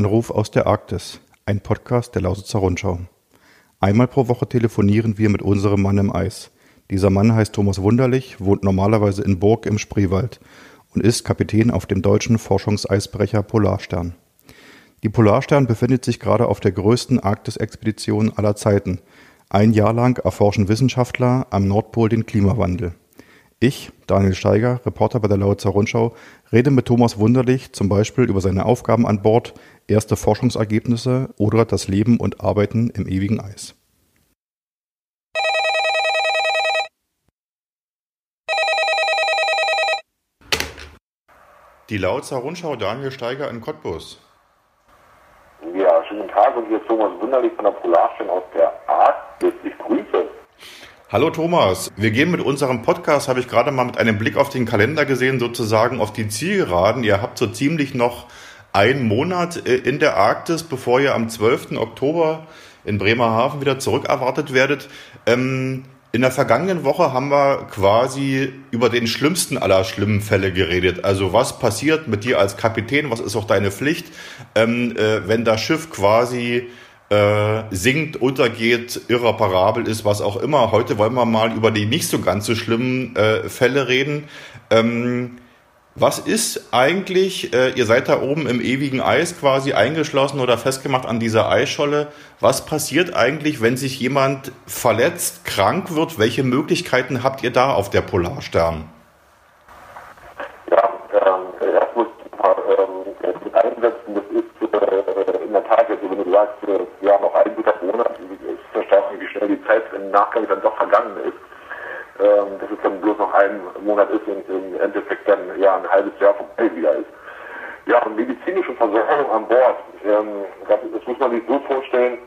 Anruf aus der Arktis, ein Podcast der Lausitzer Rundschau. Einmal pro Woche telefonieren wir mit unserem Mann im Eis. Dieser Mann heißt Thomas Wunderlich, wohnt normalerweise in Burg im Spreewald und ist Kapitän auf dem deutschen Forschungseisbrecher Polarstern. Die Polarstern befindet sich gerade auf der größten Arktis-Expedition aller Zeiten. Ein Jahr lang erforschen Wissenschaftler am Nordpol den Klimawandel. Ich, Daniel Steiger, Reporter bei der Lausitzer Rundschau, rede mit Thomas Wunderlich zum Beispiel über seine Aufgaben an Bord, erste Forschungsergebnisse oder das Leben und Arbeiten im ewigen Eis. Die Lausitzer Rundschau, Daniel Steiger in Cottbus. Ja, schönen Tag und hier ist Thomas Wunderlich von der Polarstern aus der Arktis. Ich grüße. Hallo Thomas, wir gehen mit unserem Podcast, habe ich gerade mal mit einem Blick auf den Kalender gesehen, sozusagen auf die Zielgeraden. Ihr habt so ziemlich noch einen Monat äh, in der Arktis, bevor ihr am 12. Oktober in Bremerhaven wieder zurückerwartet werdet. Ähm, in der vergangenen Woche haben wir quasi über den schlimmsten aller schlimmen Fälle geredet. Also was passiert mit dir als Kapitän, was ist auch deine Pflicht, ähm, äh, wenn das Schiff quasi äh, sinkt, untergeht, irreparabel ist, was auch immer. Heute wollen wir mal über die nicht so ganz so schlimmen äh, Fälle reden. Ähm, was ist eigentlich, äh, ihr seid da oben im ewigen Eis quasi eingeschlossen oder festgemacht an dieser Eisscholle. Was passiert eigentlich, wenn sich jemand verletzt, krank wird? Welche Möglichkeiten habt ihr da auf der Polarstern? Ja, ähm, erst muss ich mal ähm, einsetzen, das ist äh, in der Tat, also wenn du sagst, äh, noch ein guter Monat, ist erstaunlich, wie schnell die Zeit im Nachgang dann doch vergangen ist ähm, dass es dann bloß noch ein Monat ist und im Endeffekt dann ja ein halbes Jahr vorbei wieder ist. Ja, und medizinische Versorgung an Bord, ähm, das, das, muss man sich so vorstellen,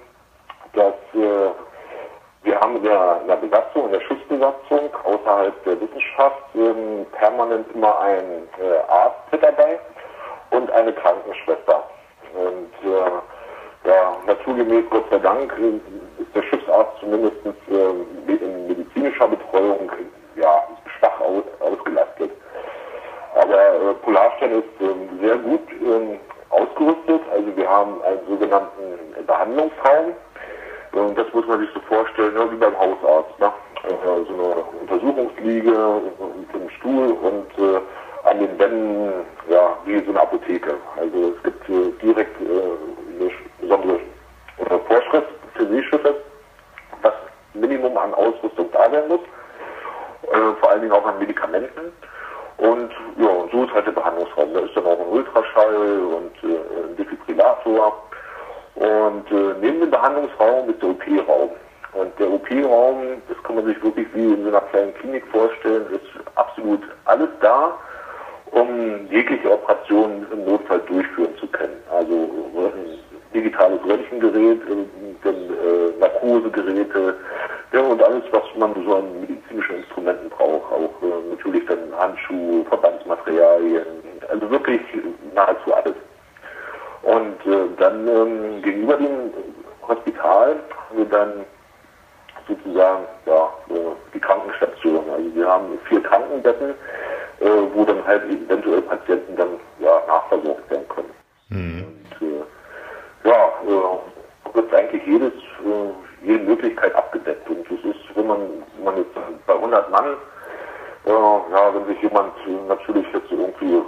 dass äh, wir haben in der, in der Besatzung, in der Schiffsbesatzung außerhalb der Wissenschaft ähm, permanent immer einen äh, Arzt mit dabei und eine Krankenschwester. Und äh, ja, naturgemäß, Gott sei Dank, ist der Schiffsarzt zumindest beim Hausarzt. Ne? Äh, so eine Untersuchungsliege mit einem Stuhl und äh, an den Wänden ja, wie so eine Apotheke. Also es gibt äh, direkt äh, eine besondere äh, Vorschrift für Seeschiffe, was Minimum an Ausrüstung da sein muss, äh, vor allen Dingen auch an Medikamenten. Und ja, und so ist halt der Behandlungsraum. Da ist dann auch ein Ultraschall und ein Defibrillator. Und neben dem Behandlungsraum ist der OP-Raum. Und der OP-Raum, das kann man sich wirklich wie in so einer kleinen Klinik vorstellen, ist absolut alles da, um jegliche Operation im Notfall durchführen zu können. Also digitales Röntgengerät, äh, Narkosegeräte ja, und alles, was man so an medizinischen Instrumenten braucht. Auch äh, natürlich dann Handschuhe, Verbandsmaterialien, also wirklich nahezu alles. Und äh, dann ähm, gegenüber dem Hospital haben wir dann sozusagen ja, die Krankenstation. Also wir haben vier Krankenbetten, äh, wo dann halt eventuell Patienten dann ja, nachversorgt werden können. Mhm. Und, äh, ja, äh, wird eigentlich jedes, äh, jede Möglichkeit abgedeckt. Und das ist, wenn man, wenn man jetzt bei 100 Mann, äh, ja, wenn sich jemand natürlich jetzt irgendwie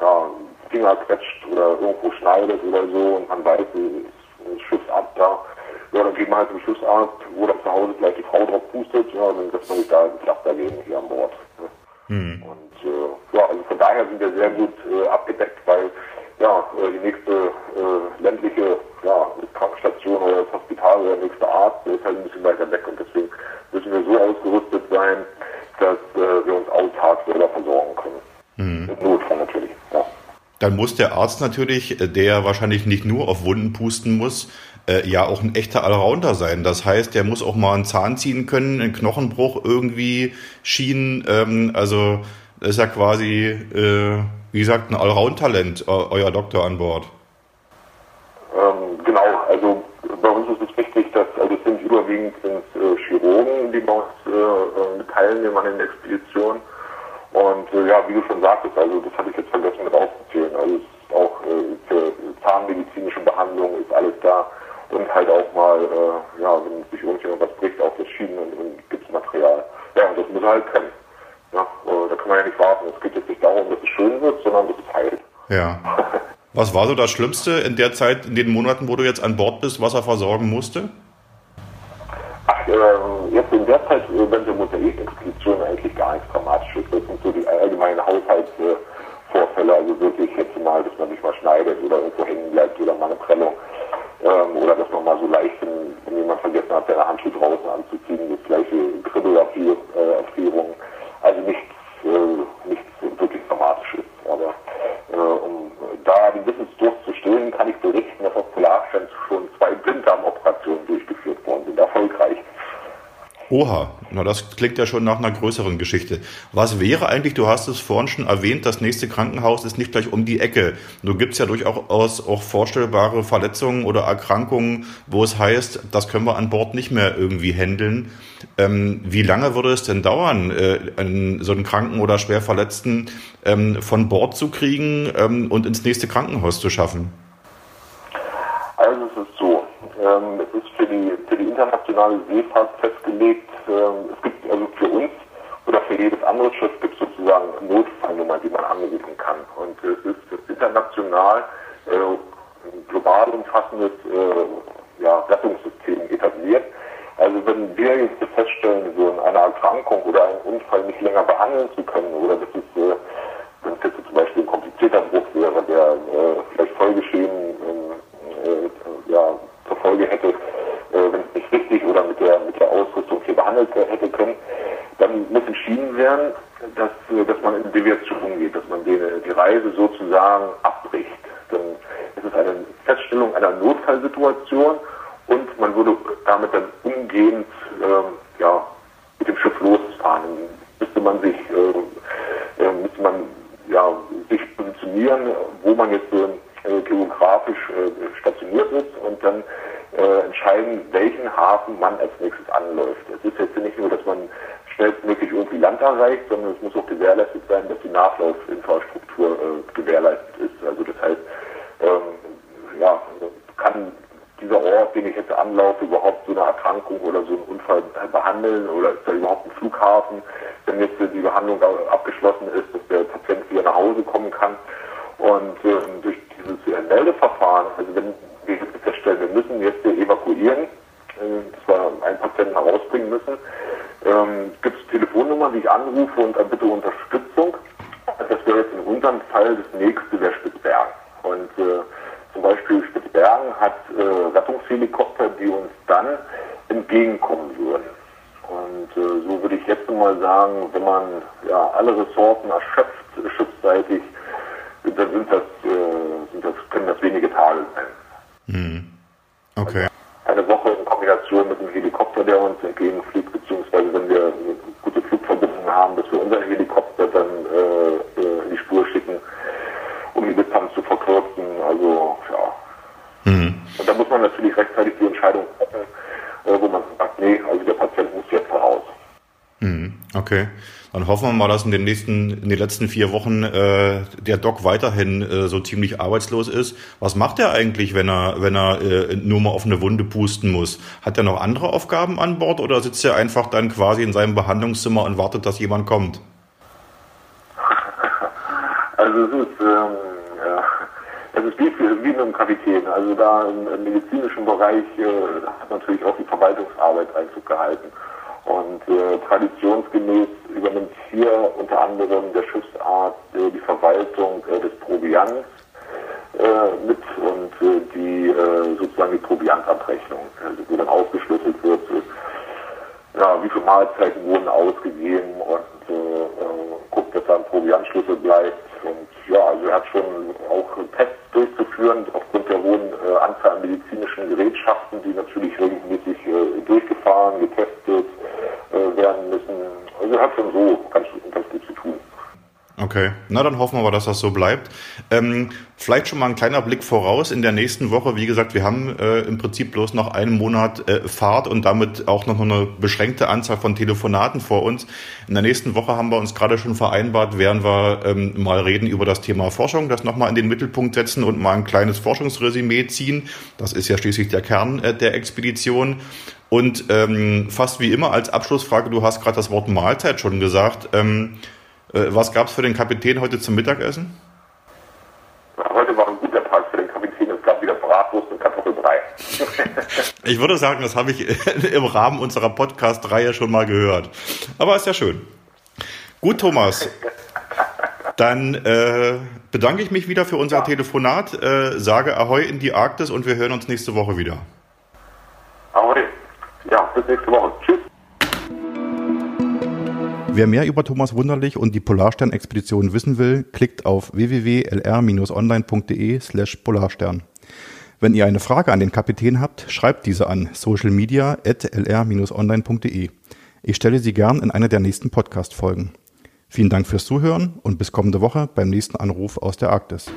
ja, Finger quetscht oder irgendwo schneidet oder so und man weiß, ist Schiffsarzt da, ja, dann geht man halt zum Schiffsarzt, wo dann zu Hause gleich die Frau drauf pustet, ja, dann setzt man sich da ein Flach dagegen hier an Bord. Mhm. Und äh, ja, also von daher sind wir sehr gut äh, abgedeckt, weil ja, äh, die nächste äh, ländliche ja, Krankenstation oder das Hospital oder der nächste Arzt ist halt ein bisschen weiter weg und deswegen müssen wir so ausgerüstet sein, dass äh, wir uns autark selber versorgen können. Mhm. Im Notfall natürlich, ja. Dann muss der Arzt natürlich, äh, der wahrscheinlich nicht nur auf Wunden pusten muss, äh, ja auch ein echter Allrounder sein. Das heißt, der muss auch mal einen Zahn ziehen können, einen Knochenbruch irgendwie schienen. Ähm, also ist ja quasi, äh, wie gesagt, ein Allround-Talent, euer Doktor an Bord. Ähm, genau, also bei uns ist es wichtig, dass, also es sind überwiegend sind, äh, Chirurgen, die bei uns äh, äh teilnehmen an den Expeditionen. Und äh, ja, wie du schon sagtest, also das hatte ich jetzt vergessen mit aufzuzählen. Also es ist auch äh, für zahnmedizinische Behandlung ist alles da und halt auch mal, äh, ja, wenn sich irgendjemand was bricht, auch das Schienen- und, und Gipsmaterial. Er halt können. Ja, da kann man ja nicht warten. Es geht jetzt nicht darum, dass es schön wird, sondern dass es heilt. Ja. Was war so das Schlimmste in der Zeit, in den Monaten, wo du jetzt an Bord bist, was er versorgen musste? Ach, äh, jetzt in der Zeit, äh, wenn wir Mosaikexpeditionen eigentlich gar nichts Dramatisches. Das sind so die allgemeinen Haushaltsvorfälle, also wirklich jetzt mal, dass man sich mal schneidet oder irgendwo hängen bleibt oder mal eine Prellung. Ähm, oder dass man mal so leicht, wenn, wenn jemand vergessen hat, seine Handschuhe draußen anzuziehen, das gleiche Kribbelabfrierung. Äh, also nichts, äh, nichts wirklich Dramatisches. Aber äh, um da den Wissensdurst zu stillen, kann ich berichten, dass auf Polarstern schon zwei Blinddarmoperationen durchgeführt worden sind, erfolgreich. Oha, na das klingt ja schon nach einer größeren Geschichte. Was wäre eigentlich, du hast es vorhin schon erwähnt, das nächste Krankenhaus ist nicht gleich um die Ecke. Nur gibt es ja durchaus auch vorstellbare Verletzungen oder Erkrankungen, wo es heißt, das können wir an Bord nicht mehr irgendwie handeln. Ähm, wie lange würde es denn dauern, äh, so einen Kranken oder schwer Verletzten ähm, von Bord zu kriegen ähm, und ins nächste Krankenhaus zu schaffen? Also es ist so, ähm, es ist für die, für die internationale Seefahrt festgelegt, ähm, es gibt also für uns oder für jedes andere Schiff gibt es sozusagen Notfallnummer, die man anrufen kann. Und es ist international äh, global umfassendes äh, Rettungssystem etabliert. Also wenn wir jetzt feststellen würden, eine Erkrankung oder einen Unfall nicht länger behandeln zu können oder dass es, entschieden werden, dass, äh, dass man in Deviation geht, dass man die, die Reise sozusagen abbricht. Dann ist es eine Feststellung einer Notfallsituation und man würde damit dann umgehend ähm, ja, mit dem Schiff losfahren. Dann müsste man sich, äh, äh, müsste man ja, sich positionieren, wo man jetzt äh, geografisch äh, stationiert ist und dann äh, entscheiden, welchen Hafen man als nächstes anläuft. Es ist jetzt nicht nur, dass man schnellstmöglich irgendwie Land erreicht, sondern es muss auch gewährleistet sein, dass die Nachlaufinfrastruktur äh, gewährleistet ist. Also das heißt, ähm, ja, kann dieser Ort, den ich jetzt anlaufe, überhaupt so eine Erkrankung oder so einen Unfall behandeln oder ist da überhaupt ein Flughafen, wenn jetzt die Behandlung abgeschlossen ist, dass der Patient wieder nach Hause kommen kann. Und ähm, durch dieses Meldeverfahren, also wenn wir feststellen, wir müssen jetzt evakuieren, äh, dass wir einen Patienten herausbringen müssen, ähm, gibt es Telefonnummern, die ich anrufe und dann bitte Unterstützung. Das wäre jetzt in unserem Fall das nächste wäre Spitzbergen. Und äh, zum Beispiel Spitzbergen hat äh, Rettungshelikopter, die uns dann entgegenkommen würden. Und äh, so würde ich jetzt mal sagen, wenn man ja alle Ressourcen erschöpft, schiffsseitig, dann sind das, äh, sind das, können das wenige Tage sein. Hm. Okay. Eine Woche in Kombination mit einem Helikopter, der uns entgegenfliegt, beziehungsweise wenn wir gute Flugverbindung haben, dass wir unseren Helikopter dann äh, in die Spur schicken, um die Distanz zu verkürzen. Also, ja. Mhm. Und da muss man natürlich rechtzeitig die Entscheidung treffen, äh, wo man sagt, nee, also der Patient muss jetzt raus. Mhm. Okay. Dann hoffen wir mal, dass in den nächsten, in den letzten vier Wochen äh, der Doc weiterhin äh, so ziemlich arbeitslos ist. Was macht er eigentlich, wenn er, wenn er äh, nur mal auf eine Wunde pusten muss? Hat er noch andere Aufgaben an Bord oder sitzt er einfach dann quasi in seinem Behandlungszimmer und wartet, dass jemand kommt? Also es ist, ähm, ja, es ist wie, wie mit einem Kapitän. Also da im, im medizinischen Bereich äh, hat natürlich auch die Verwaltungsarbeit Einzug gehalten. Und äh, traditionsgemäß übernimmt hier unter anderem der Schiffsarzt äh, die Verwaltung äh, des Proviants äh, mit und äh, die äh, sozusagen die Proviantabrechnung, also wo dann aufgeschlüsselt wird, ja, wie viele Mahlzeiten wurden ausgegeben und guckt, dass da ein Proviantschlüssel bleibt. Und ja, also er hat schon auch Tests durchzuführen aufgrund der hohen Anzahl an medizinischen Gerätschaften, die natürlich regelmäßig durchgefahren, getestet, werden müssen. Also hat schon so ganz, gut. Okay, na dann hoffen wir mal, dass das so bleibt. Ähm, vielleicht schon mal ein kleiner Blick voraus. In der nächsten Woche, wie gesagt, wir haben äh, im Prinzip bloß noch einen Monat äh, Fahrt und damit auch noch eine beschränkte Anzahl von Telefonaten vor uns. In der nächsten Woche haben wir uns gerade schon vereinbart, werden wir ähm, mal reden über das Thema Forschung, das nochmal in den Mittelpunkt setzen und mal ein kleines Forschungsresümee ziehen. Das ist ja schließlich der Kern äh, der Expedition. Und ähm, fast wie immer als Abschlussfrage, du hast gerade das Wort Mahlzeit schon gesagt. Ähm, äh, was gab es für den Kapitän heute zum Mittagessen? Heute war ein guter Tag für den Kapitän. Es gab wieder Bratwurst und Kartoffelbrei. ich würde sagen, das habe ich im Rahmen unserer Podcast-Reihe schon mal gehört. Aber ist ja schön. Gut, Thomas. Dann äh, bedanke ich mich wieder für unser ja. Telefonat, äh, sage Ahoi in die Arktis und wir hören uns nächste Woche wieder. Ahoi. Ja, bis nächste Woche. Wer mehr über Thomas Wunderlich und die Polarstern-Expedition wissen will, klickt auf www.lr-online.de slash Polarstern. Wenn ihr eine Frage an den Kapitän habt, schreibt diese an socialmedia.lr-online.de. Ich stelle sie gern in einer der nächsten Podcast-Folgen. Vielen Dank fürs Zuhören und bis kommende Woche beim nächsten Anruf aus der Arktis.